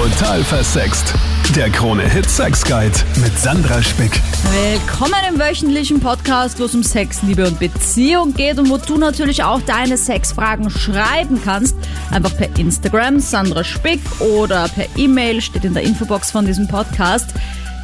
Total versext. Der Krone Hit Sex Guide mit Sandra Spick. Willkommen im wöchentlichen Podcast, wo es um Sex, Liebe und Beziehung geht und wo du natürlich auch deine Sexfragen schreiben kannst. Einfach per Instagram, Sandra Spick oder per E-Mail, steht in der Infobox von diesem Podcast.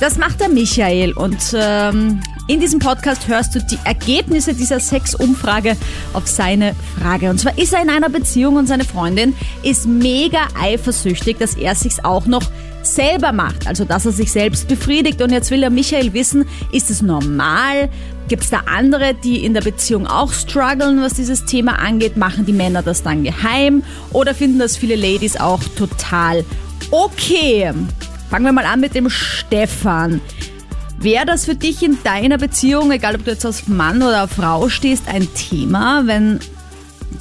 Das macht der Michael und ähm, in diesem Podcast hörst du die Ergebnisse dieser Sexumfrage auf seine Frage. Und zwar ist er in einer Beziehung und seine Freundin ist mega eifersüchtig, dass er sich's auch noch selber macht, also dass er sich selbst befriedigt. Und jetzt will der Michael wissen, ist es normal? Gibt es da andere, die in der Beziehung auch strugglen, was dieses Thema angeht? Machen die Männer das dann geheim? Oder finden das viele Ladies auch total okay? Fangen wir mal an mit dem Stefan. Wäre das für dich in deiner Beziehung, egal ob du jetzt als Mann oder Frau stehst, ein Thema, wenn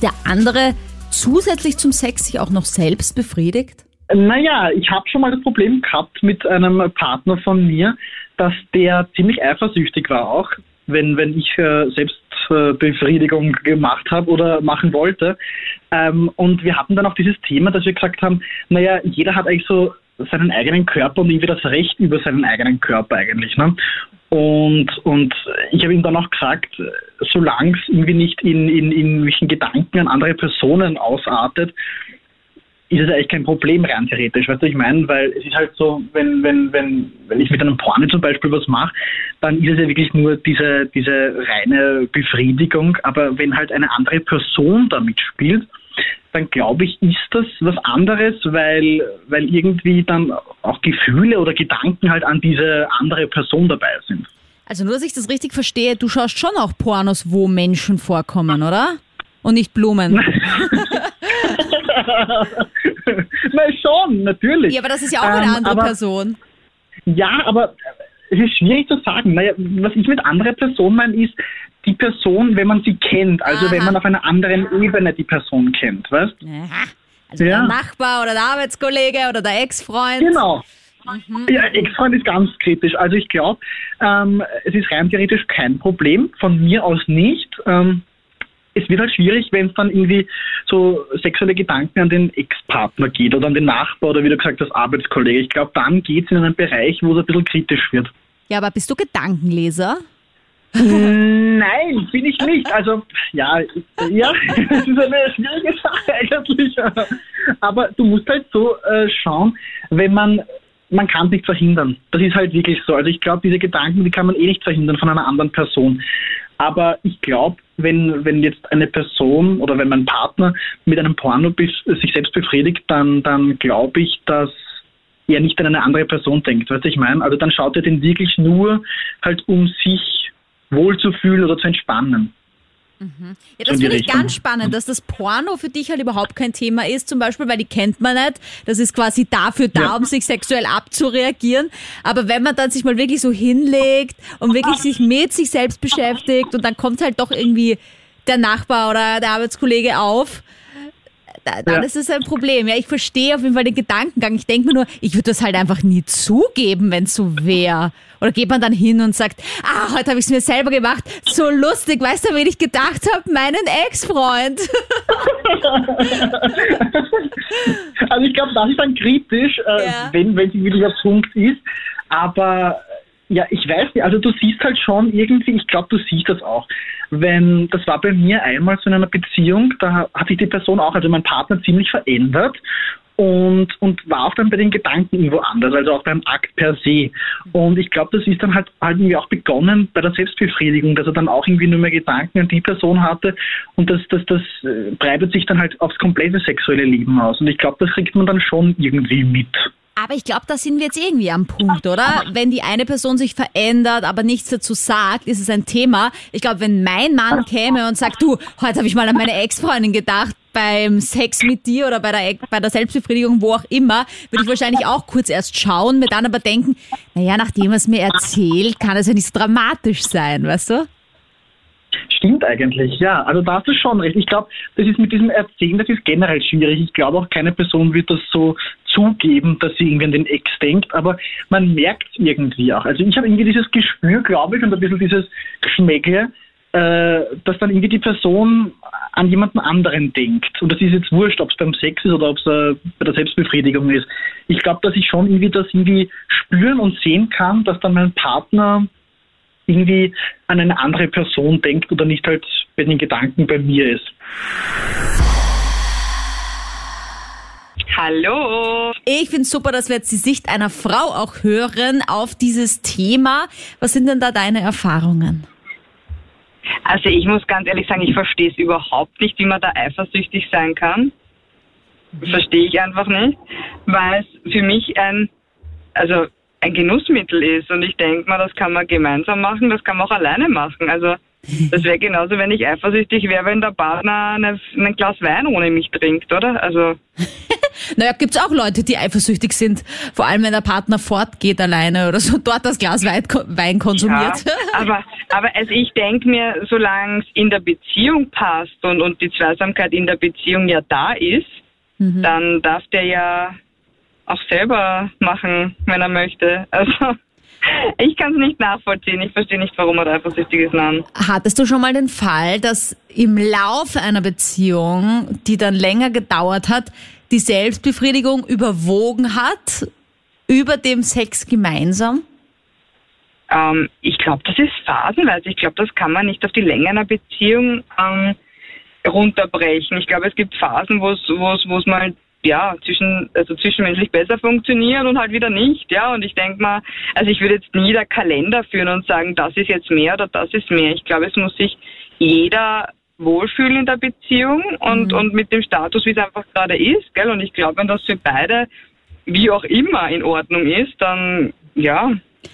der andere zusätzlich zum Sex sich auch noch selbst befriedigt? Naja, ich habe schon mal das Problem gehabt mit einem Partner von mir, dass der ziemlich eifersüchtig war auch, wenn, wenn ich äh, Selbstbefriedigung gemacht habe oder machen wollte. Ähm, und wir hatten dann auch dieses Thema, dass wir gesagt haben, naja, jeder hat eigentlich so seinen eigenen Körper und irgendwie das Recht über seinen eigenen Körper eigentlich. Ne? Und, und ich habe ihm dann auch gesagt, solange es irgendwie nicht in, in, in irgendwelchen Gedanken an andere Personen ausartet, ist es eigentlich kein Problem rein theoretisch. Weißt du, ich meine, weil es ist halt so, wenn, wenn, wenn, wenn ich mit einem Porno zum Beispiel was mache, dann ist es ja wirklich nur diese, diese reine Befriedigung. Aber wenn halt eine andere Person da mitspielt, dann glaube ich, ist das was anderes, weil, weil irgendwie dann auch Gefühle oder Gedanken halt an diese andere Person dabei sind. Also nur, dass ich das richtig verstehe, du schaust schon auch Pornos, wo Menschen vorkommen, oder? Und nicht Blumen. Na schon, natürlich. Ja, aber das ist ja auch eine Ähm, andere aber- Person. Ja, aber es ist schwierig zu sagen. Naja, was ich mit anderer Person meine, ist die Person, wenn man sie kennt, also Aha. wenn man auf einer anderen Ebene die Person kennt, weißt? Aha. Also Ja. der Nachbar oder der Arbeitskollege oder der Ex-Freund. Genau. Ja, Ex-Freund ist ganz kritisch. Also ich glaube, ähm, es ist rein theoretisch kein Problem, von mir aus nicht. Ähm, es wird halt schwierig, wenn es dann irgendwie so sexuelle Gedanken an den Ex-Partner geht oder an den Nachbar oder wie du gesagt hast, Arbeitskollege. Ich glaube, dann geht es in einen Bereich, wo es ein bisschen kritisch wird. Ja, aber bist du Gedankenleser? Nein, bin ich nicht. Also, ja, ja, das ist eine schwierige Sache eigentlich. Aber du musst halt so äh, schauen, wenn man, man kann es nicht verhindern. Das ist halt wirklich so. Also ich glaube, diese Gedanken, die kann man eh nicht verhindern von einer anderen Person. Aber ich glaube, wenn, wenn jetzt eine Person oder wenn mein Partner mit einem Porno bis, sich selbst befriedigt, dann, dann glaube ich, dass er nicht an eine andere Person denkt. Weißt du, ich meine? Also dann schaut er den wirklich nur halt um sich wohlzufühlen oder zu entspannen. Ja, So das finde ich ganz spannend, dass das Porno für dich halt überhaupt kein Thema ist, zum Beispiel, weil die kennt man nicht. Das ist quasi dafür da, Ja. um sich sexuell abzureagieren. Aber wenn man dann sich mal wirklich so hinlegt und wirklich sich mit sich selbst beschäftigt und dann kommt halt doch irgendwie der Nachbar oder der Arbeitskollege auf, da, dann Ja. ist es ein Problem. Ja, ich verstehe auf jeden Fall den Gedankengang. Ich denke mir nur, ich würde das halt einfach nie zugeben, wenn es so wäre. Oder geht man dann hin und sagt, ah, heute habe ich es mir selber gemacht. So lustig, weißt du, wen ich gedacht habe? Meinen Ex-Freund. Also ich glaube, das ist dann kritisch, äh, Ja. wenn, wenn sie wirklich ein Punkt ist. Aber ja, ich weiß nicht, also du siehst halt schon irgendwie, ich glaube, du siehst das auch. Wenn, das war bei mir einmal so in einer Beziehung, da hat sich die Person auch, also mein Partner ziemlich verändert und, und war auch dann bei den Gedanken irgendwo anders, also auch beim Akt per se. Und ich glaube, das ist dann halt, halt irgendwie auch begonnen bei der Selbstbefriedigung, dass er dann auch irgendwie nur mehr Gedanken an die Person hatte und das, das, das äh, breitet sich dann halt aufs komplette sexuelle Leben aus. Und ich glaube, das kriegt man dann schon irgendwie mit. Aber ich glaube, da sind wir jetzt irgendwie am Punkt, oder? Wenn die eine Person sich verändert, aber nichts dazu sagt, ist es ein Thema. Ich glaube, wenn mein Mann käme und sagt, du, heute habe ich mal an meine Ex-Freundin gedacht, beim Sex mit dir oder bei der, bei der Selbstbefriedigung, wo auch immer, würde ich wahrscheinlich auch kurz erst schauen, mir dann aber denken, naja, nachdem er es mir erzählt, kann es ja nicht so dramatisch sein, weißt du? Stimmt eigentlich, ja. Also da hast du schon recht. Ich glaube, das ist mit diesem Erzählen, das ist generell schwierig. Ich glaube auch, keine Person wird das so zugeben, dass sie irgendwie an den Ex denkt, aber man merkt es irgendwie auch. Also ich habe irgendwie dieses Gespür, glaube ich, und ein bisschen dieses Geschmäckle, äh, dass dann irgendwie die Person an jemanden anderen denkt. Und das ist jetzt wurscht, ob es beim Sex ist oder ob es äh, bei der Selbstbefriedigung ist. Ich glaube, dass ich schon irgendwie das irgendwie spüren und sehen kann, dass dann mein Partner irgendwie an eine andere Person denkt oder nicht halt bei den Gedanken bei mir ist. Hallo. Ich finde super, dass wir jetzt die Sicht einer Frau auch hören auf dieses Thema. Was sind denn da deine Erfahrungen? Also ich muss ganz ehrlich sagen, ich verstehe es überhaupt nicht, wie man da eifersüchtig sein kann. Verstehe ich einfach nicht, weil es für mich ein, also ein Genussmittel ist und ich denke mal, das kann man gemeinsam machen, das kann man auch alleine machen. Also das wäre genauso, wenn ich eifersüchtig wäre, wenn der Partner eine, ein Glas Wein ohne mich trinkt, oder? Also Naja, gibt's auch Leute, die eifersüchtig sind, vor allem wenn der Partner fortgeht alleine oder so, dort das Glas Wein, Wein konsumiert. Ja, aber, aber also ich denke mir, solange es in der Beziehung passt und, und die Zweisamkeit in der Beziehung ja da ist, Mhm. dann darf der ja auch selber machen, wenn er möchte. Also ich kann es nicht nachvollziehen. Ich verstehe nicht, warum er da eifersüchtig ist. Nein. Hattest du schon mal den Fall, dass im Laufe einer Beziehung, die dann länger gedauert hat, die Selbstbefriedigung überwogen hat über dem Sex gemeinsam? Ähm, ich glaube, das ist phasenweise. Ich glaube, das kann man nicht auf die Länge einer Beziehung ähm, runterbrechen. Ich glaube, es gibt Phasen, wo es wo mal ja zwischen also zwischenmenschlich besser funktioniert und halt wieder nicht. Ja, und ich denke mal, also ich würde jetzt nie der Kalender führen und sagen, das ist jetzt mehr oder das ist mehr. Ich glaube, es muss sich jeder wohlfühlen in der Beziehung und und mit dem Status, wie es einfach gerade ist, gell? Und ich glaube, wenn das für beide wie auch immer in Ordnung ist, dann ja,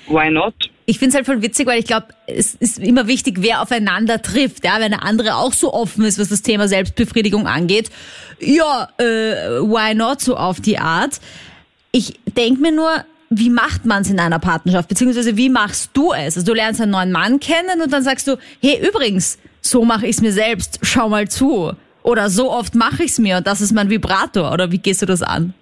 why not? Ich finde es halt voll witzig, weil ich glaube, es ist immer wichtig, wer aufeinander trifft. Ja, wenn der andere auch so offen ist, was das Thema Selbstbefriedigung angeht. Ja, äh, why not so auf die Art? Ich denk mir nur, wie macht man es in einer Partnerschaft? Beziehungsweise wie machst du es? Also du lernst einen neuen Mann kennen und dann sagst du, hey, übrigens, so mache ich es mir selbst, schau mal zu. Oder so oft mache ich es mir und das ist mein Vibrator. Oder wie gehst du das an?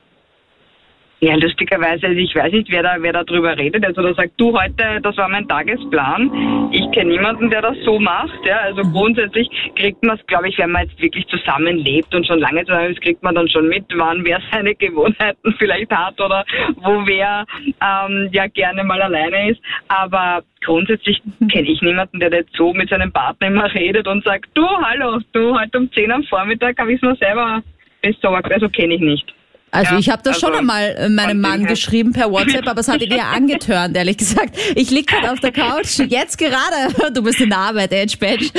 Ja, lustigerweise, also ich weiß nicht, wer da, wer da drüber redet. Also da sagt, du heute, das war mein Tagesplan. Ich kenne niemanden, der das so macht. Ja, also grundsätzlich kriegt man es, glaube ich, wenn man jetzt wirklich zusammenlebt und schon lange zusammen ist, kriegt man dann schon mit, wann wer seine Gewohnheiten vielleicht hat oder wo wer ähm, ja gerne mal alleine ist. Aber grundsätzlich kenne ich niemanden, der jetzt so mit seinem Partner immer redet und sagt, du, hallo, du, heute um 10 am Vormittag habe ich es mir selber besorgt. Also kenne ich nicht. Also Ja, ich habe das schon also einmal äh, meinem Mann geschrieben per WhatsApp, aber es hat ihn eher angetörnt, ehrlich gesagt. Ich lieg gerade auf der Couch, jetzt gerade. Du bist in der Arbeit, Edge Badge.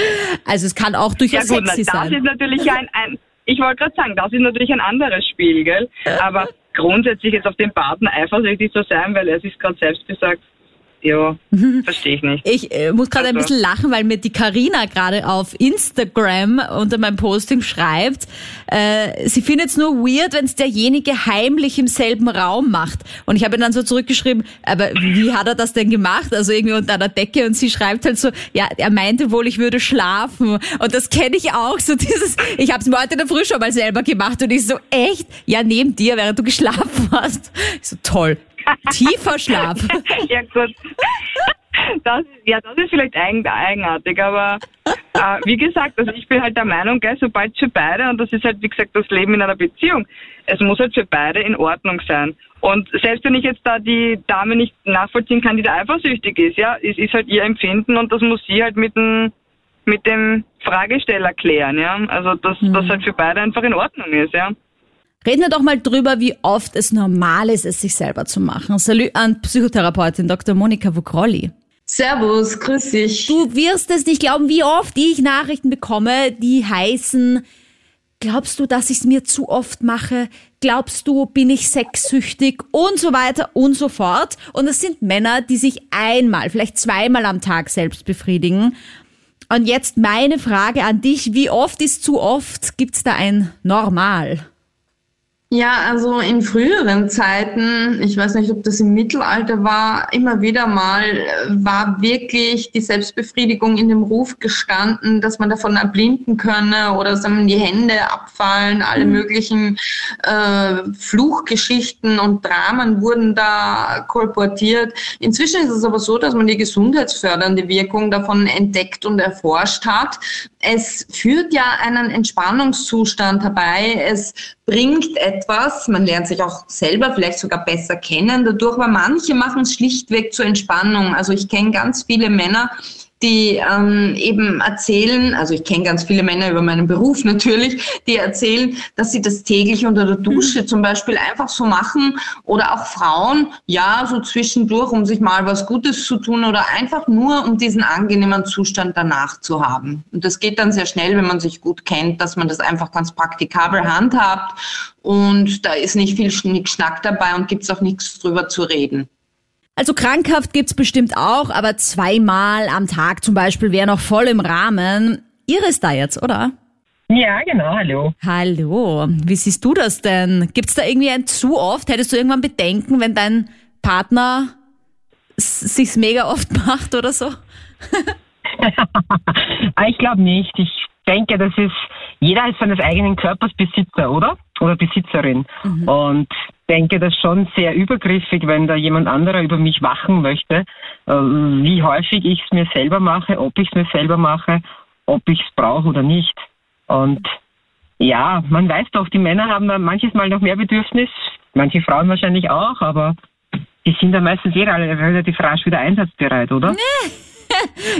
Also es kann auch Ja durchaus gut, na, sexy das sein. ist natürlich ein, ein ich wollte gerade sagen, das ist natürlich ein anderes Spiel, gell? Aber grundsätzlich jetzt auf den Partner eifersüchtig zu sein, weil er sich gerade selbst gesagt, ja, verstehe ich nicht. Ich äh, muss gerade ein Also- bisschen lachen, weil mir die Karina gerade auf Instagram unter meinem Posting schreibt, äh, sie findet es nur weird, wenn es derjenige heimlich im selben Raum macht. Und ich habe dann so zurückgeschrieben, aber wie hat er das denn gemacht? Also irgendwie unter einer Decke und sie schreibt halt so, ja, er meinte wohl, ich würde schlafen. Und das kenne ich auch, so dieses, ich habe es mir heute in der Früh schon mal selber gemacht und ich so, echt? Ja, neben dir, während du geschlafen hast. Ich so, toll. Tiefer Schlaf. ja gut. Das, ja, das ist vielleicht eigen, eigenartig, aber äh, wie gesagt, also ich bin halt der Meinung, gell, sobald für beide, und das ist halt wie gesagt das Leben in einer Beziehung, es muss halt für beide in Ordnung sein. Und selbst wenn ich jetzt da die Dame nicht nachvollziehen kann, die da eifersüchtig ist, ja, es ist halt ihr Empfinden und das muss sie halt mit dem mit dem Fragesteller klären, ja. Also dass das halt für beide einfach in Ordnung ist, ja. Reden wir doch mal drüber, wie oft es normal ist, es sich selber zu machen. Salut an Psychotherapeutin Dr. Monika Vukrolli. Servus, grüß dich. Du wirst es nicht glauben, wie oft ich Nachrichten bekomme, die heißen, glaubst du, dass ich es mir zu oft mache? Glaubst du, bin ich sexsüchtig? Und so weiter und so fort. Und es sind Männer, die sich einmal, vielleicht zweimal am Tag selbst befriedigen. Und jetzt meine Frage an dich, wie oft ist zu oft? Gibt's da ein Normal? Ja, also in früheren Zeiten, ich weiß nicht, ob das im Mittelalter war, immer wieder mal äh, war wirklich die Selbstbefriedigung in dem Ruf gestanden, dass man davon erblinden könne oder dass einem die Hände abfallen. Alle mhm. möglichen äh, Fluchgeschichten und Dramen wurden da kolportiert. Inzwischen ist es aber so, dass man die gesundheitsfördernde Wirkung davon entdeckt und erforscht hat. Es führt ja einen Entspannungszustand herbei. Es bringt etwas. Man lernt sich auch selber vielleicht sogar besser kennen dadurch, aber manche machen es schlichtweg zur Entspannung. Also ich kenne ganz viele Männer, die ähm, eben erzählen, also ich kenne ganz viele Männer über meinen Beruf natürlich, die erzählen, dass sie das täglich unter der Dusche mhm. zum Beispiel einfach so machen oder auch Frauen, ja, so zwischendurch, um sich mal was Gutes zu tun oder einfach nur, um diesen angenehmen Zustand danach zu haben. Und das geht dann sehr schnell, wenn man sich gut kennt, dass man das einfach ganz praktikabel handhabt und da ist nicht viel Schnickschnack dabei und gibt's auch nichts drüber zu reden. Also krankhaft gibt's bestimmt auch, aber zweimal am Tag zum Beispiel wäre noch voll im Rahmen. Iris da jetzt, oder? Ja, genau, hallo. Hallo, wie siehst du das denn? Gibt's da irgendwie ein zu oft? Hättest du irgendwann Bedenken, wenn dein Partner sich's mega oft macht oder so? ich glaube nicht. Ich denke, das ist, jeder ist seines eigenen Körpers Besitzer, oder? Oder Besitzerin. Mhm. Und denke das schon sehr übergriffig, wenn da jemand anderer über mich wachen möchte, äh, wie häufig ich es mir selber mache, ob ich es mir selber mache, ob ich es brauche oder nicht. Und ja, man weiß doch, die Männer haben da manches Mal noch mehr Bedürfnis, manche Frauen wahrscheinlich auch, aber die sind dann meistens eh relativ rasch wieder einsatzbereit, oder? Nee.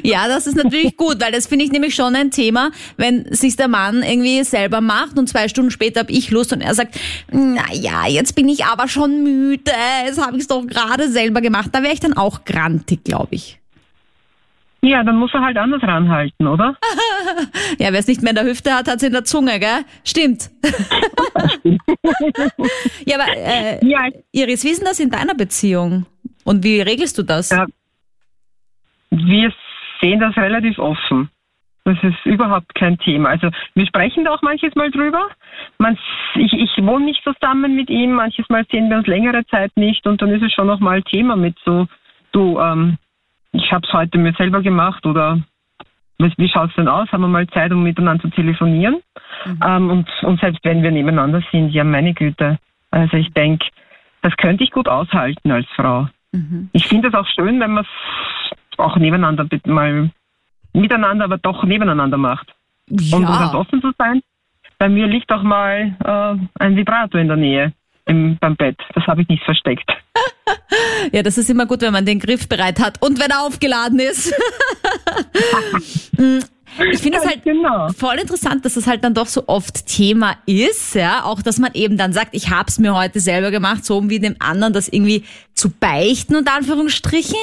Ja, das ist natürlich gut, weil das finde ich nämlich schon ein Thema, wenn sich der Mann irgendwie selber macht und zwei Stunden später habe ich Lust und er sagt, na ja, jetzt bin ich aber schon müde, jetzt habe ich es doch gerade selber gemacht. Da wäre ich dann auch grantig, glaube ich. Ja, dann muss er halt anders ranhalten, oder? ja, wer es nicht mehr in der Hüfte hat, hat es in der Zunge, gell? Stimmt. ja, aber äh, ja. Iris, wie ist denn das in deiner Beziehung? Und wie regelst du das? Ja, wir sehen das relativ offen. Das ist überhaupt kein Thema. Also wir sprechen da auch manches Mal drüber. Man, ich, ich wohne nicht zusammen mit ihm, manches Mal sehen wir uns längere Zeit nicht und dann ist es schon nochmal Thema mit so, du, ähm, ich habe es heute mir selber gemacht oder wie schaut es denn aus? Haben wir mal Zeit, um miteinander zu telefonieren? Mhm. Ähm, und, und selbst wenn wir nebeneinander sind, ja meine Güte. Also ich denke, das könnte ich gut aushalten als Frau. Mhm. Ich finde es auch schön, wenn man es auch nebeneinander mal miteinander, aber doch nebeneinander macht. Ja. Und um ganz offen zu sein, bei mir liegt auch mal äh, ein Vibrator in der Nähe im, beim Bett. Das habe ich nicht versteckt. ja, das ist immer gut, wenn man den Griff bereit hat und wenn er aufgeladen ist. Mm, ich finde es halt genau. voll interessant, dass es halt dann doch so oft Thema ist, ja, auch dass man eben dann sagt, ich habe es mir heute selber gemacht, so um wie dem anderen das irgendwie zu beichten und Anführungsstrichen.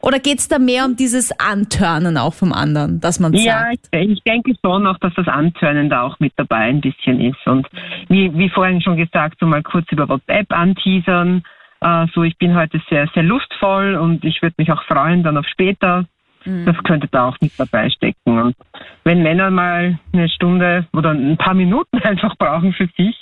Oder geht es da mehr um dieses Antörnen auch vom anderen, dass man ja, sagt? Ja, ich, denke schon auch, dass das Antörnen da auch mit dabei ein bisschen ist. Und wie, wie vorhin schon gesagt, so mal kurz über WhatsApp anteasern. Äh, so, ich bin heute sehr, sehr lustvoll und ich würde mich auch freuen dann auf später. Mhm. Das könnte da auch mit dabei stecken. Und wenn Männer mal eine Stunde oder ein paar Minuten einfach brauchen für sich,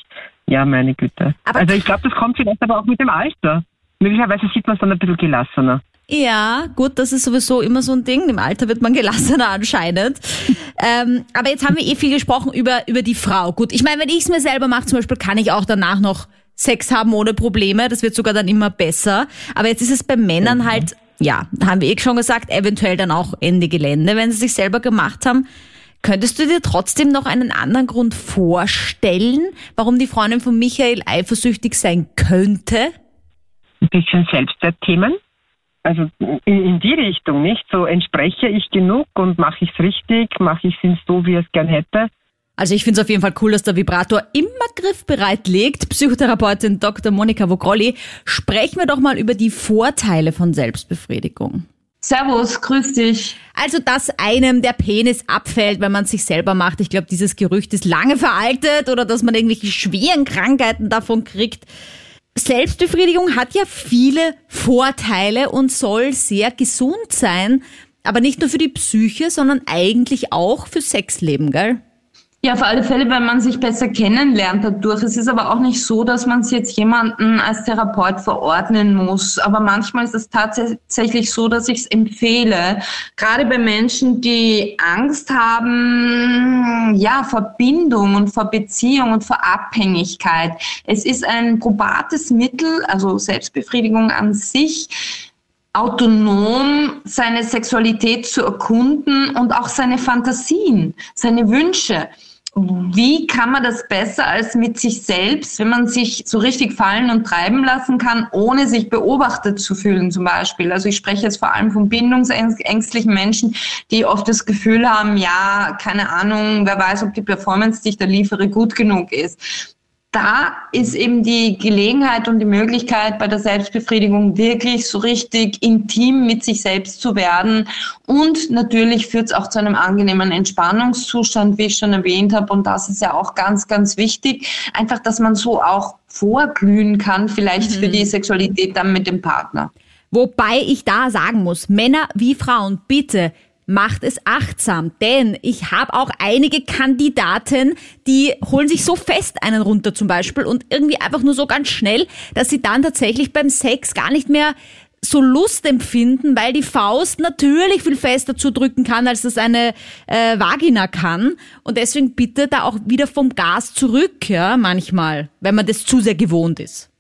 ja, meine Güte. Aber also ich glaube, das kommt vielleicht aber auch mit dem Alter. Möglicherweise sieht man es dann ein bisschen gelassener. Ja, gut, das ist sowieso immer so ein Ding. Im Alter wird man gelassener anscheinend. ähm, aber jetzt haben wir eh viel gesprochen über, über die Frau. Gut, ich meine, wenn ich es mir selber mache, zum Beispiel, kann ich auch danach noch Sex haben ohne Probleme. Das wird sogar dann immer besser. Aber jetzt ist es bei Männern mhm. halt, ja, haben wir eh schon gesagt, eventuell dann auch Ende Gelände, wenn sie sich selber gemacht haben. Könntest du dir trotzdem noch einen anderen Grund vorstellen, warum die Freundin von Michael eifersüchtig sein könnte? Ein bisschen Selbstwertthemen also in, in, die Richtung, nicht? So entspreche ich genug und mache ich es richtig, mache ich es so, wie ich es gern hätte. Also ich finde es auf jeden Fall cool, dass der Vibrator immer griffbereit liegt. Psychotherapeutin Dr. Monika Vogrolli, sprechen wir doch mal über die Vorteile von Selbstbefriedigung. Servus, grüß dich. Also, dass einem der Penis abfällt, wenn man sich selber macht. Ich glaube, dieses Gerücht ist lange veraltet oder dass man irgendwelche schweren Krankheiten davon kriegt. Selbstbefriedigung hat ja viele Vorteile und soll sehr gesund sein, aber nicht nur für die Psyche, sondern eigentlich auch für Sexleben, gell? Ja, auf alle Fälle, wenn man sich besser kennenlernt dadurch. Es ist aber auch nicht so, dass man es jetzt jemanden als Therapeut verordnen muss. Aber manchmal ist es tatsächlich so, dass ich es empfehle. Gerade bei Menschen, die Angst haben, ja, vor Bindung und vor Beziehung und vor Abhängigkeit. Es ist ein probates Mittel, also Selbstbefriedigung an sich autonom seine Sexualität zu erkunden und auch seine Fantasien, seine Wünsche wie kann man das besser als mit sich selbst, wenn man sich so richtig fallen und treiben lassen kann, ohne sich beobachtet zu fühlen zum Beispiel. Also ich spreche jetzt vor allem von bindungsängstlichen Menschen, die oft das Gefühl haben, ja, keine Ahnung, wer weiß, ob die Performance, die ich da liefere, gut genug ist da ist eben die Gelegenheit und die Möglichkeit bei der Selbstbefriedigung wirklich so richtig intim mit sich selbst zu werden. Und natürlich führt es auch zu einem angenehmen Entspannungszustand, wie ich schon erwähnt habe. Und das ist ja auch ganz, ganz wichtig. Einfach, dass man so auch vorglühen kann, vielleicht mhm. für die Sexualität dann mit dem Partner. Wobei ich da sagen muss, Männer wie Frauen, bitte macht es achtsam, denn ich habe auch einige Kandidaten, die holen sich so fest einen runter zum Beispiel und irgendwie einfach nur so ganz schnell, dass sie dann tatsächlich beim Sex gar nicht mehr so Lust empfinden, weil die Faust natürlich viel fester zudrücken kann, als das eine äh, Vagina kann. Und deswegen bitte da auch wieder vom Gas zurück, ja, manchmal, wenn man das zu sehr gewohnt ist.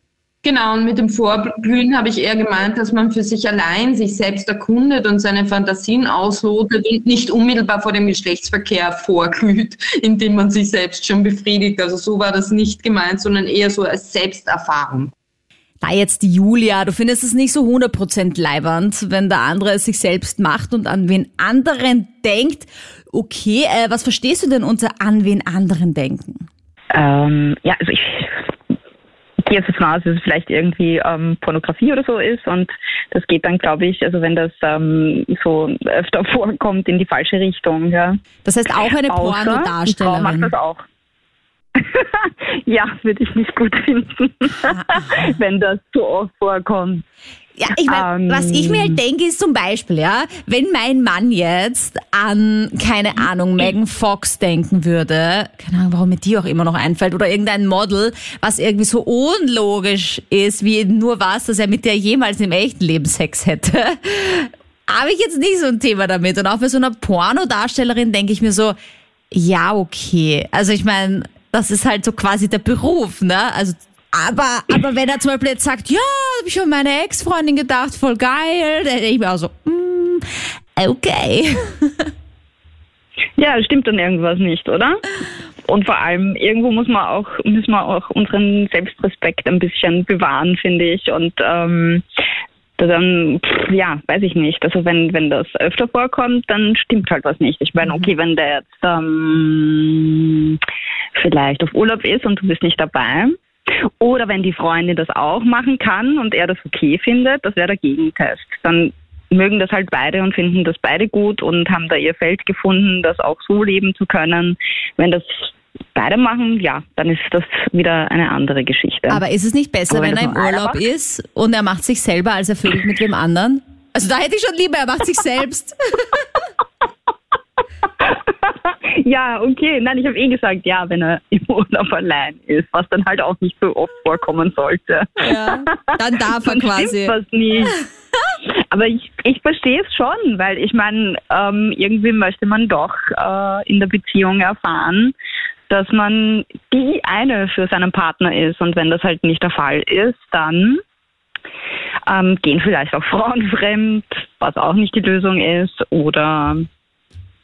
Genau, und mit dem Vorglühen habe ich eher gemeint, dass man für sich allein sich selbst erkundet und seine Fantasien auslotet und nicht unmittelbar vor dem Geschlechtsverkehr vorglüht, indem man sich selbst schon befriedigt. Also so war das nicht gemeint, sondern eher so als Selbsterfahrung. Da jetzt die Julia, du findest es nicht so 100% leibernd, wenn der andere es sich selbst macht und an wen anderen denkt. Okay, äh, was verstehst du denn unter an wen anderen denken? Ähm, ja, also ich gehe jetzt davon aus, dass es vielleicht irgendwie ähm, Pornografie oder so ist und das geht dann, glaube ich, also wenn das ähm, so öfter vorkommt, in die falsche Richtung. Ja. Das heißt auch eine Pornodarstellerin. macht das auch. ja, würde ich nicht gut finden, wenn das zu oft vorkommt. Ja, ich meine, um, was ich mir halt denke, ist zum Beispiel, ja, wenn mein Mann jetzt an, keine Ahnung, Megan Fox denken würde, keine Ahnung, warum mir die auch immer noch einfällt, oder irgendein Model, was irgendwie so unlogisch ist, wie nur was, dass er mit der jemals im echten Leben Sex hätte, habe ich jetzt nicht so ein Thema damit. Und auch bei so einer Pornodarstellerin denke ich mir so, ja, okay. Also ich meine, das ist halt so quasi der Beruf, ne? Also aber, aber wenn er zum Beispiel jetzt sagt, ja, habe ich an meine Ex-Freundin gedacht, voll geil, dann denke ich mir auch so, mm, okay. Ja, stimmt dann irgendwas nicht, oder? Und vor allem, irgendwo muss man auch, müssen wir auch unseren Selbstrespekt ein bisschen bewahren, finde ich. Und ähm, dann, pff, ja, weiß ich nicht. Also wenn, wenn das öfter vorkommt, dann stimmt halt was nicht. Ich meine, mhm. okay, wenn der jetzt ähm, vielleicht auf Urlaub ist und du bist nicht dabei, oder wenn die Freundin das auch machen kann und er das okay findet, das wäre der Gegentest. Dann mögen das halt beide und finden das beide gut und haben da ihr Feld gefunden, das auch so leben zu können. Wenn das beide machen, ja, dann ist das wieder eine andere Geschichte. Aber ist es nicht besser, wenn, wenn er im Urlaub macht? ist und er macht sich selber, als er vögelt mit dem anderen? Also da hätte ich schon lieber, er macht sich selbst. Ja, okay. Nein, ich habe eh gesagt, ja, wenn er im Urlaub allein ist, was dann halt auch nicht so oft vorkommen sollte. Ja, dann darf er quasi. Was nicht. Aber ich, ich verstehe es schon, weil ich meine, ähm, irgendwie möchte man doch äh, in der Beziehung erfahren, dass man die eine für seinen Partner ist. Und wenn das halt nicht der Fall ist, dann ähm, gehen vielleicht auch Frauen fremd, was auch nicht die Lösung ist. Oder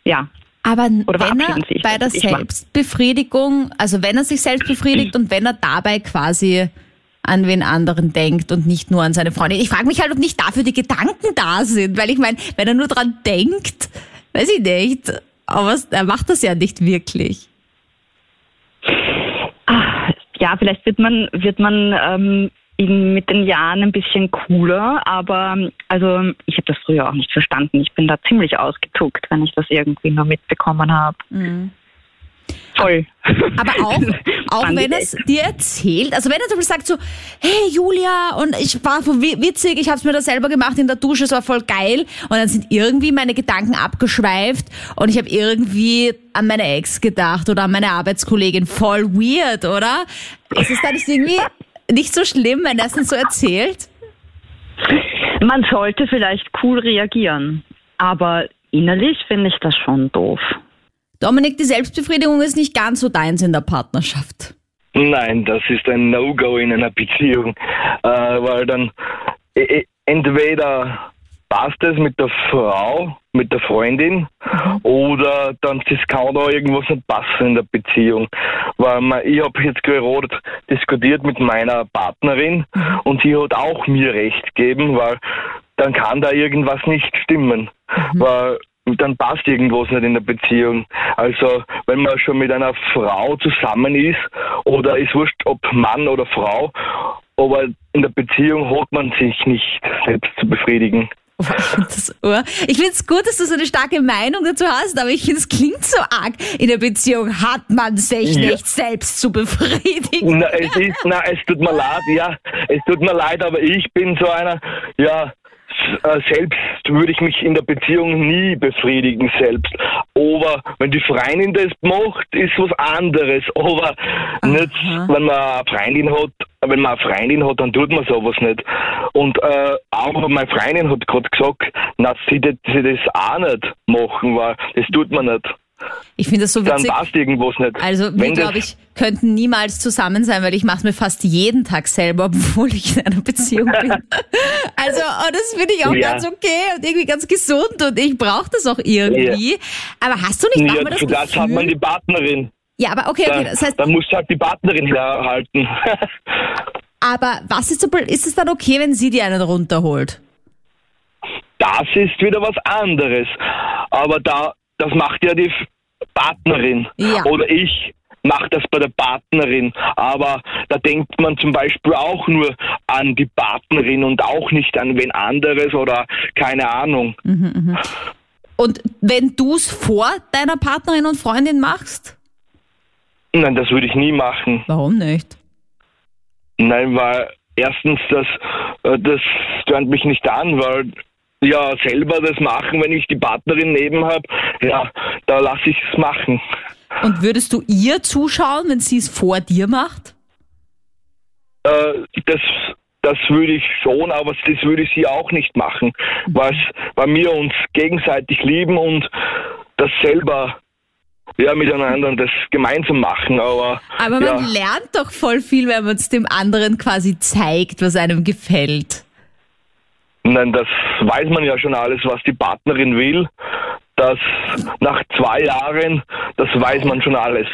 ja, aber Oder wenn er bei der Selbstbefriedigung, also wenn er sich selbst befriedigt und wenn er dabei quasi an wen anderen denkt und nicht nur an seine Freundin. Ich frage mich halt, ob nicht dafür die Gedanken da sind, weil ich meine, wenn er nur dran denkt, weiß ich nicht, aber er macht das ja nicht wirklich. Ach, ja, vielleicht wird man, wird man ähm, mit den Jahren ein bisschen cooler, aber also habe das früher auch nicht verstanden. Ich bin da ziemlich ausgezuckt, wenn ich das irgendwie nur mitbekommen habe. Mhm. Voll. Aber auch, auch wenn es dir erzählt, also wenn er zum Beispiel sagt so, hey Julia, und ich war wi- witzig, ich habe es mir da selber gemacht in der Dusche, es war voll geil, und dann sind irgendwie meine Gedanken abgeschweift und ich habe irgendwie an meine Ex gedacht oder an meine Arbeitskollegin, voll weird, oder? Ist es dann nicht irgendwie nicht so schlimm, wenn er es dann so erzählt? Man sollte vielleicht cool reagieren, aber innerlich finde ich das schon doof. Dominik, die Selbstbefriedigung ist nicht ganz so deins in der Partnerschaft. Nein, das ist ein No-Go in einer Beziehung, äh, weil dann e- e- entweder passt es mit der Frau, mit der Freundin, oder dann das kann da irgendwas nicht passen in der Beziehung, weil man, ich habe jetzt gerade diskutiert mit meiner Partnerin und sie hat auch mir recht gegeben, weil dann kann da irgendwas nicht stimmen, weil dann passt irgendwas nicht in der Beziehung. Also wenn man schon mit einer Frau zusammen ist oder ist wurscht, ob Mann oder Frau, aber in der Beziehung hat man sich nicht selbst zu befriedigen. Ich finde es gut, dass du so eine starke Meinung dazu hast, aber ich finde, es klingt so arg. In der Beziehung hat man sich Ja. nicht selbst zu befriedigen. Na, es ist, na, es tut mir leid, ja, es tut mir leid, aber ich bin so einer, ja, äh, selbst würde ich mich in der Beziehung nie befriedigen selbst. Aber wenn die Freundin das macht, ist was anderes. Aber nicht, wenn man eine Freundin hat, wenn man eine Freundin hat, dann tut man sowas nicht. Und äh, aber meine Freundin hat gerade gesagt, na, sie, das- sie das auch nicht machen, weil das tut man nicht. Ich finde das so Dann witzig. passt irgendwas nicht. Also wir, glaube ich, könnten niemals zusammen sein, weil ich mache es mir fast jeden Tag selber, obwohl ich in einer Beziehung bin. Also oh, das finde ich auch Ja. ganz okay und irgendwie ganz gesund und ich brauche das auch irgendwie. Aber hast du nicht Ja, manchmal das für das hat man die Gefühl... Partnerin. Ja, aber okay, okay, Da, das heißt, da muss halt die Partnerin herhalten. aber was ist so, ist es dann okay, wenn sie dir einen runterholt? das ist wieder was anderes. Aber da, das macht ja die Partnerin. Ja. Oder ich mache das bei der Partnerin. Aber da denkt man zum Beispiel auch nur an die Partnerin und auch nicht an wen anderes oder keine Ahnung. Und wenn du es vor deiner Partnerin und Freundin machst? Nein, das würde ich nie machen. Warum nicht? Nein, weil erstens, das, äh, das stört mich nicht an, weil ja selber das machen, wenn ich die Partnerin neben habe, ja, da lasse ich es machen. Und würdest du ihr zuschauen, wenn sie es vor dir macht? Äh, das, das würde ich schon, aber das würde sie auch nicht machen, weil, weil wir uns gegenseitig lieben und das selber ja, miteinander das gemeinsam machen, aber, Aber ja, man lernt doch voll viel, wenn man es dem anderen quasi zeigt, was einem gefällt. Nein, das weiß man ja schon alles, was die Partnerin will. Das nach zwei Jahren, das weiß man schon alles.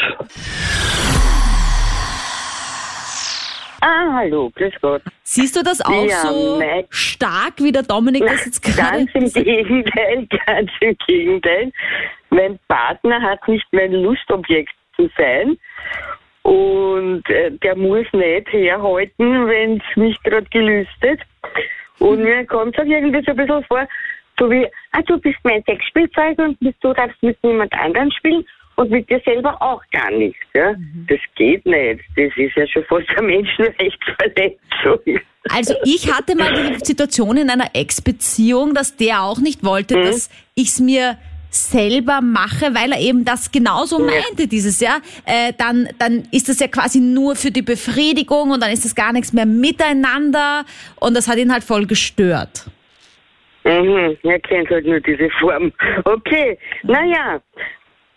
Ah, hallo, grüß Gott. Siehst du das auch Ja, so nein. stark, wie der Dominik das jetzt gerade... Ganz im Gegenteil, ganz im Gegenteil. Mein Partner hat nicht mein Lustobjekt zu sein. Und äh, der muss nicht herhalten, wenn es mich gerade gelüstet. Und mir kommt es irgendwie so ein bisschen vor, so wie, ah, du bist mein Sexspielzeug und du darfst mit niemand anderen spielen und mit dir selber auch gar nicht. Ja? Das geht nicht. Das ist ja schon fast eine Menschenrechtsverletzung. Also ich hatte mal die Situation in einer Ex-Beziehung, dass der auch nicht wollte, Mhm. dass ich es mir selber mache, weil er eben das genauso meinte, dieses Jahr, äh, dann, dann ist das ja quasi nur für die Befriedigung und dann ist das gar nichts mehr miteinander und das hat ihn halt voll gestört. Mhm, er kennt halt nur diese Form. Okay, naja.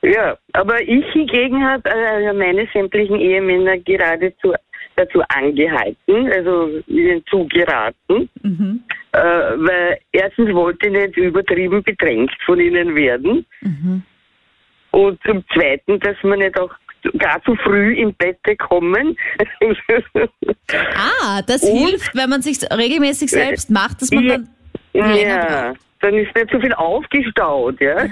Ja, aber ich hingegen habe äh, meine sämtlichen Ehemänner geradezu dazu angehalten, also ihnen zugeraten, äh, weil erstens wollte ich nicht übertrieben bedrängt von ihnen werden und zum Zweiten, dass man nicht auch gar zu früh im Bett kommen. Ah, das Und? hilft, wenn man sich regelmäßig selbst macht, dass man Ja. dann länger Ja, braucht. dann ist nicht so viel aufgestaut, ja.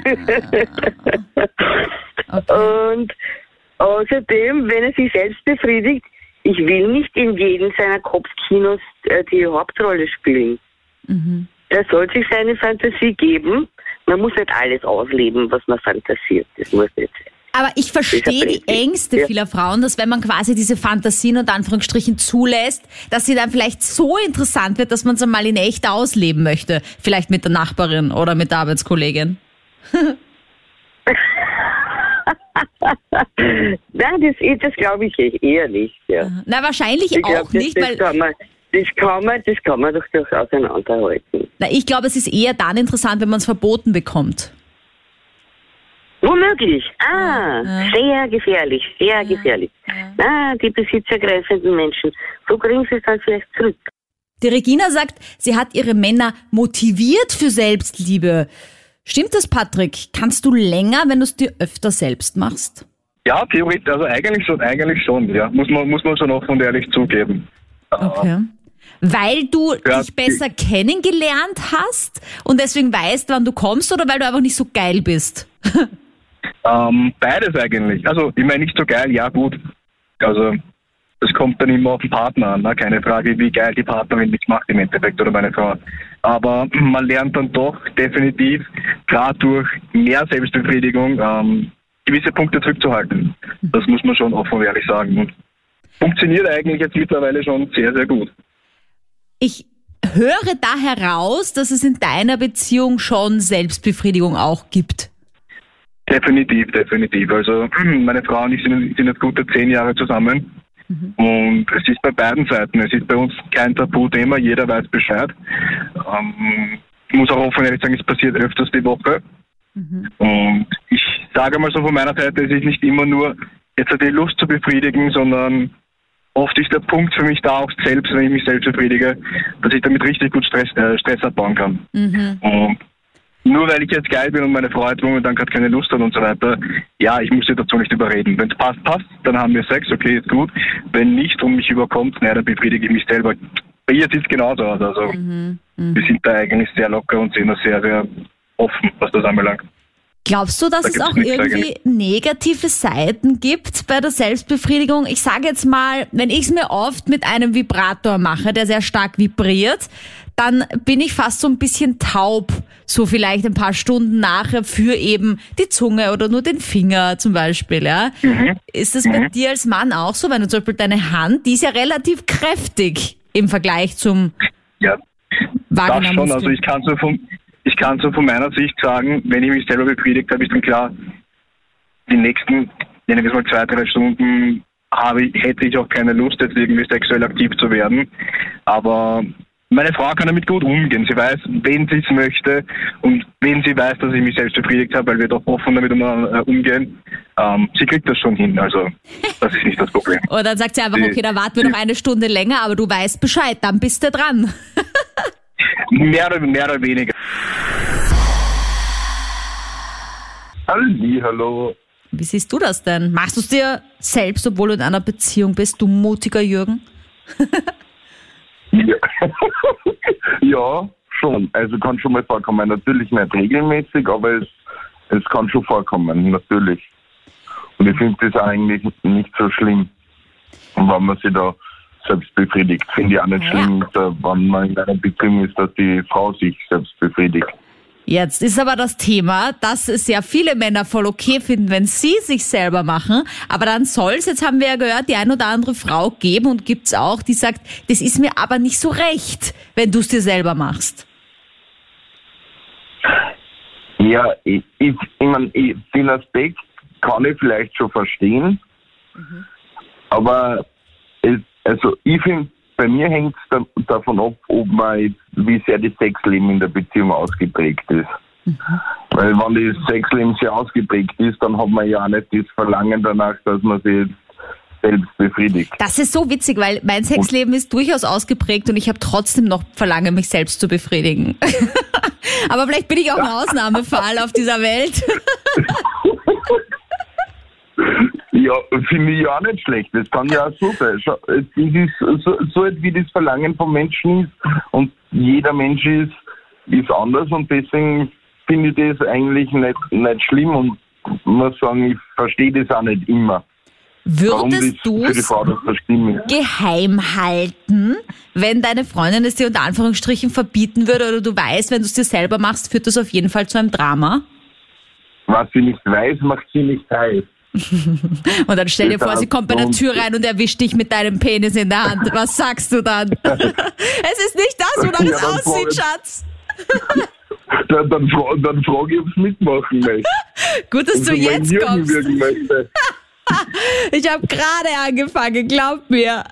Okay. Und außerdem, wenn er sich selbst befriedigt, ich will nicht in jedem seiner Kopfkinos äh, die Hauptrolle spielen. Er soll sich seine Fantasie geben. Man muss nicht alles ausleben, was man fantasiert. Das muss nicht sein. Aber ich verstehe die. Ängste Ja. vieler Frauen, dass wenn man quasi diese Fantasien und Anführungsstrichen zulässt, dass sie dann vielleicht so interessant wird, dass man es einmal in echt ausleben möchte. Vielleicht mit der Nachbarin oder mit der Arbeitskollegin. Nein, das, das glaube ich eher nicht. Ja. Na, wahrscheinlich Ich auch glaub, nicht, das, weil das, kann man, das, kann man, doch durchaus auseinanderhalten. na, ich glaube, es ist eher dann interessant, wenn man es verboten bekommt. Womöglich. Ah, Ja. sehr gefährlich, sehr gefährlich. Ah, die besitzergreifenden Menschen. So kriegen sie es dann vielleicht zurück. Die Regina sagt, sie hat ihre Männer motiviert für Selbstliebe. Stimmt das, Patrick? Kannst du länger, wenn du es dir öfter selbst machst? Ja, theoretisch, also eigentlich schon, eigentlich schon, ja. Muss man, muss man schon offen und ehrlich zugeben. Okay. Weil du Ja, dich besser kennengelernt hast und deswegen weißt, wann du kommst oder weil du einfach nicht so geil bist? Ähm, beides eigentlich. Also, ich meine, nicht so geil, ja gut. Also, das kommt dann immer auf den Partner an, ne? keine Frage, wie geil die Partnerin mich macht im Endeffekt oder meine Frau. Aber man lernt dann doch definitiv, gerade durch mehr Selbstbefriedigung, ähm, gewisse Punkte zurückzuhalten. Das muss man schon offen und ehrlich sagen. Und funktioniert eigentlich jetzt mittlerweile schon sehr, sehr gut. Ich höre da heraus, dass es in deiner Beziehung schon Selbstbefriedigung auch gibt. Definitiv, definitiv. Also meine Frau und ich sind, sind jetzt gute zehn Jahre zusammen. Und es ist bei beiden Seiten. Es ist bei uns kein Tabuthema, jeder weiß Bescheid. Ähm, ich muss auch offen ehrlich sagen, es passiert öfters die Woche. Und ich sage mal so von meiner Seite, es ist nicht immer nur jetzt die Lust zu befriedigen, sondern oft ist der Punkt für mich da auch selbst, wenn ich mich selbst befriedige, dass ich damit richtig gut Stress, äh, Stress abbauen kann. Und nur weil ich jetzt geil bin und meine Frau jetzt momentan gerade keine Lust hat und so weiter, ja, ich muss sie dazu nicht überreden. Wenn es passt, passt, dann haben wir Sex, okay, ist gut. Wenn nicht und mich überkommt, naja, dann befriedige ich mich selber. Bei ihr sieht es genauso aus. Also wir sind da eigentlich sehr locker und sehen das sehr, sehr offen, was das anbelangt. Glaubst du, dass Da es auch irgendwie negative Seiten gibt bei der Selbstbefriedigung? Ich sage jetzt mal, wenn ich es mir oft mit einem Vibrator mache, der sehr stark vibriert, dann bin ich fast so ein bisschen taub, so vielleicht ein paar Stunden nachher für eben die Zunge oder nur den Finger zum Beispiel. Ja? Ist das bei dir als Mann auch so, wenn du zum Beispiel deine Hand, die ist ja relativ kräftig im Vergleich zum Ja, das schon. Also ich kann so von, ich kann so von meiner Sicht sagen, wenn ich mich selber befriedigt habe, ist dann klar, die nächsten, nennen wir es mal zwei, drei Stunden habe ich, hätte ich auch keine Lust, jetzt irgendwie sexuell aktiv zu werden. Aber meine Frau kann damit gut umgehen. Sie weiß, wen sie es möchte und wenn sie weiß, dass ich mich selbst befriedigt habe, weil wir doch offen damit äh, umgehen. Ähm, sie kriegt das schon hin. Also das ist nicht das Problem. Oder dann sagt sie einfach, okay, dann warten wir noch eine Stunde länger, aber du weißt Bescheid, dann bist du dran. Mehr oder, mehr oder weniger. Halli, hallo. Wie siehst du das denn? Machst du es dir selbst, obwohl du in einer Beziehung bist, du mutiger Jürgen? Ja. ja, schon. Also kann schon mal vorkommen. Natürlich nicht regelmäßig, aber es, es kann schon vorkommen, natürlich. Und ich finde das eigentlich nicht so schlimm. Und wenn man sich da selbst befriedigt, finde ich auch nicht Ja. schlimm, wenn man in einer Beziehung ist, dass die Frau sich selbst befriedigt. Jetzt ist aber das Thema, dass es ja viele Männer voll okay finden, wenn sie sich selber machen. Aber dann soll es, jetzt haben wir ja gehört, die ein oder andere Frau geben und gibt's auch, die sagt, das ist mir aber nicht so recht, wenn du es dir selber machst. Ja, ich, ich, ich mein, ich, den Aspekt kann ich vielleicht schon verstehen, aber es, also ich finde, bei mir hängt es da, davon ab, ob man jetzt, wie sehr das Sexleben in der Beziehung ausgeprägt ist. Weil wenn das Sexleben sehr ausgeprägt ist, dann hat man ja auch nicht das Verlangen danach, dass man sich jetzt selbst befriedigt. Das ist so witzig, weil mein Sexleben ist durchaus ausgeprägt und ich habe trotzdem noch Verlangen, mich selbst zu befriedigen. aber vielleicht bin ich auch ein Ausnahmefall auf dieser Welt. Ja, finde ich ja auch nicht schlecht. Das kann ja auch so sein. Schau, Das ist so, so wie das Verlangen vom Menschen ist und jeder Mensch ist, ist anders und deswegen finde ich das eigentlich nicht, nicht schlimm und muss sagen, ich verstehe das auch nicht immer. Würdest du es geheim halten, wenn deine Freundin es dir unter Anführungsstrichen verbieten würde oder du weißt, wenn du es dir selber machst, führt das auf jeden Fall zu einem Drama? Was sie nicht weiß, macht sie nicht heiß. Und dann stell dir vor, sie kommt bei der Tür rein und erwischt dich mit deinem Penis in der Hand. Was sagst du dann? es ist nicht das, wonach Ja, es aussieht, Schatz. Dann, dann, dann frage ich, ob es mitmachen möchte. Gut, dass du jetzt kommst. Ich habe gerade angefangen, glaub mir.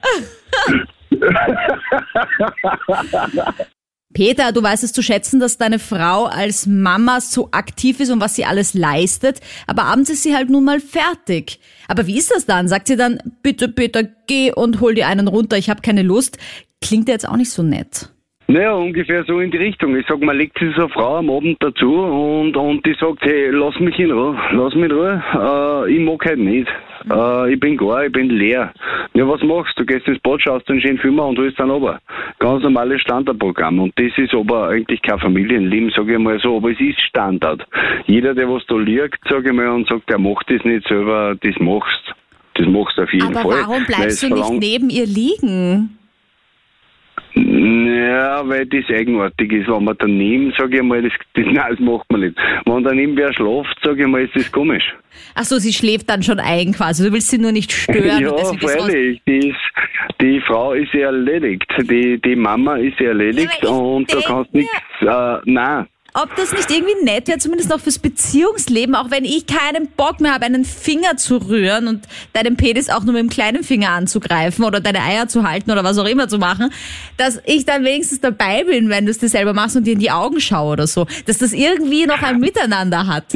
Peter, du weißt es zu schätzen, dass deine Frau als Mama so aktiv ist und was sie alles leistet, aber abends ist sie halt nun mal fertig. Aber wie ist das dann? Sagt sie dann, bitte Peter, geh und hol dir einen runter, ich habe keine Lust. Klingt ja jetzt auch nicht so nett. Naja, ungefähr so in die Richtung. Ich sag, man legt sich so eine Frau am Abend dazu und, und die sagt, hey, lass mich in Ruhe, lass mich in Ruhe, äh, ich mag halt nicht. Äh, ich bin gar, ich bin leer. Ja, was machst du? Du gehst ins Bad, schaust einen schönen Film und holst dann runter. Ganz normales Standardprogramm. Und das ist aber eigentlich kein Familienleben, sage ich mal so, aber es ist Standard. Jeder, der was da liegt, sage ich mal, und sagt, der macht das nicht selber, das machst. Das machst du auf jeden Aber Fall. warum Weil bleibst du nicht neben ihr liegen? Ja, weil das eigenartig ist. Wenn man daneben, sage ich mal, das, das, nein, das macht man nicht. Wenn daneben wer schlaft, sage ich mal, ist das komisch. Ach so, sie schläft dann schon ein quasi. Du willst sie nur nicht stören. ja, freilich. Die, ist, die Frau ist ja erledigt. Die, die Mama ist ja erledigt und du kannst nichts, äh, nein. Ob das nicht irgendwie nett wäre, zumindest auch fürs Beziehungsleben, auch wenn ich keinen Bock mehr habe, einen Finger zu rühren und deinen Penis auch nur mit dem kleinen Finger anzugreifen oder deine Eier zu halten oder was auch immer zu machen, dass ich dann wenigstens dabei bin, wenn du es dir selber machst und dir in die Augen schaue oder so. Dass das irgendwie noch ein Miteinander hat.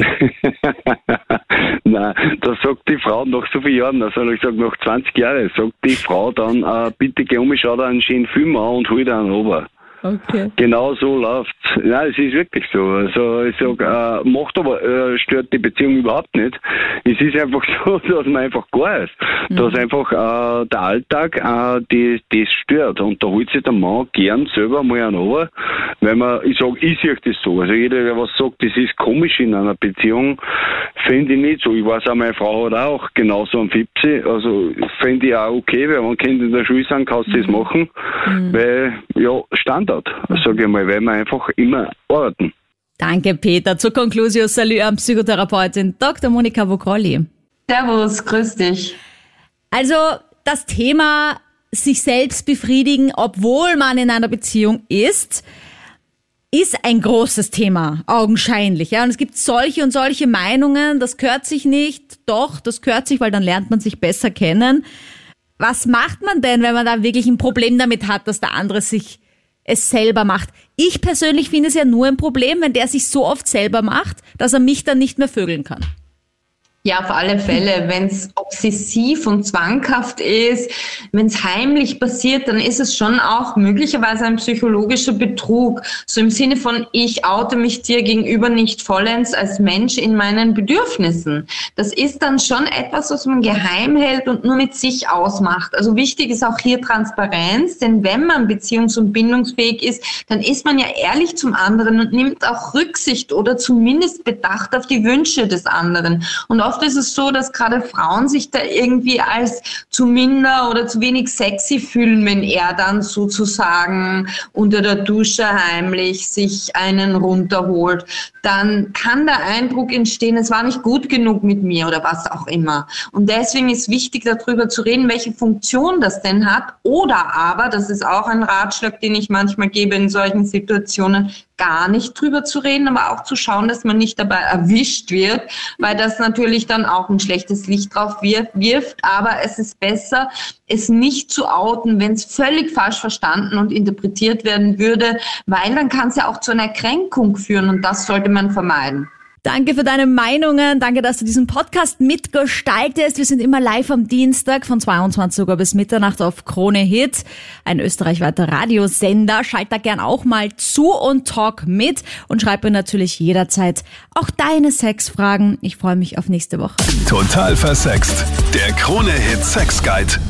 Nein, da sagt die Frau nach so vielen Jahren, also ich sag nach 20 Jahren, sagt die Frau dann, äh, bitte geh um, schau dir einen schönen Film an und hol dir einen runter. Okay. Genau so läuft's. Nein, es ist wirklich so. Also ich sag, äh, macht aber, äh, stört die Beziehung überhaupt nicht. Es ist einfach so, dass man einfach gar ist. Dass einfach äh, der Alltag äh, die, das stört. Und da holt sich der Mann gern selber mal einen runter, weil man, ich sag, ich sehe das so. Also jeder, der was sagt, das ist komisch in einer Beziehung, finde ich nicht so. Ich weiß auch, meine Frau hat auch genauso einen Fipsi. Also finde ich auch okay, weil wenn Kinder in der Schule sind, kannst du das machen. Weil, ja, Standard, sage ich mal, weil wir einfach immer arbeiten. Danke, Peter. Zur Conclusio Salü an Psychotherapeutin Dr. Monika Vogrolli. Servus, grüß dich. Also das Thema sich selbst befriedigen, obwohl man in einer Beziehung ist, ist ein großes Thema, augenscheinlich. Ja? Und es gibt solche und solche Meinungen, das gehört sich nicht. Doch, das gehört sich, weil dann lernt man sich besser kennen. Was macht man denn, wenn man da wirklich ein Problem damit hat, dass der andere sich es selber macht? Ich persönlich finde es ja nur ein Problem, wenn der sich so oft selber macht, dass er mich dann nicht mehr vögeln kann. Ja, auf alle Fälle. Wenn es obsessiv und zwanghaft ist, wenn es heimlich passiert, dann ist es schon auch möglicherweise ein psychologischer Betrug. So im Sinne von, ich oute mich dir gegenüber nicht vollends als Mensch in meinen Bedürfnissen. Das ist dann schon etwas, was man geheim hält und nur mit sich ausmacht. Also wichtig ist auch hier Transparenz, denn wenn man beziehungs- und bindungsfähig ist, dann ist man ja ehrlich zum anderen und nimmt auch Rücksicht oder zumindest Bedacht auf die Wünsche des anderen. Und oft ist es so, dass gerade Frauen sich da irgendwie als zu minder oder zu wenig sexy fühlen, wenn er dann sozusagen unter der Dusche heimlich sich einen runterholt. Dann kann der Eindruck entstehen, es war nicht gut genug mit mir oder was auch immer. Und deswegen ist wichtig, darüber zu reden, welche Funktion das denn hat. Oder aber, das ist auch ein Ratschlag, den ich manchmal gebe in solchen Situationen, gar nicht drüber zu reden, aber auch zu schauen, dass man nicht dabei erwischt wird, weil das natürlich dann auch ein schlechtes Licht drauf wir- wirft. Aber es ist besser, es nicht zu outen, wenn es völlig falsch verstanden und interpretiert werden würde, weil dann kann es ja auch zu einer Kränkung führen und das sollte man vermeiden. Danke für deine Meinungen. Danke, dass du diesen Podcast mitgestaltest. Wir sind immer live am Dienstag von 22 Uhr bis Mitternacht auf Krone Hit, ein österreichweiter Radiosender. Schalt da gern auch mal zu und talk mit und schreib mir natürlich jederzeit auch deine Sexfragen. Ich freue mich auf nächste Woche. Total versext. Der Krone-Hit Sex Guide.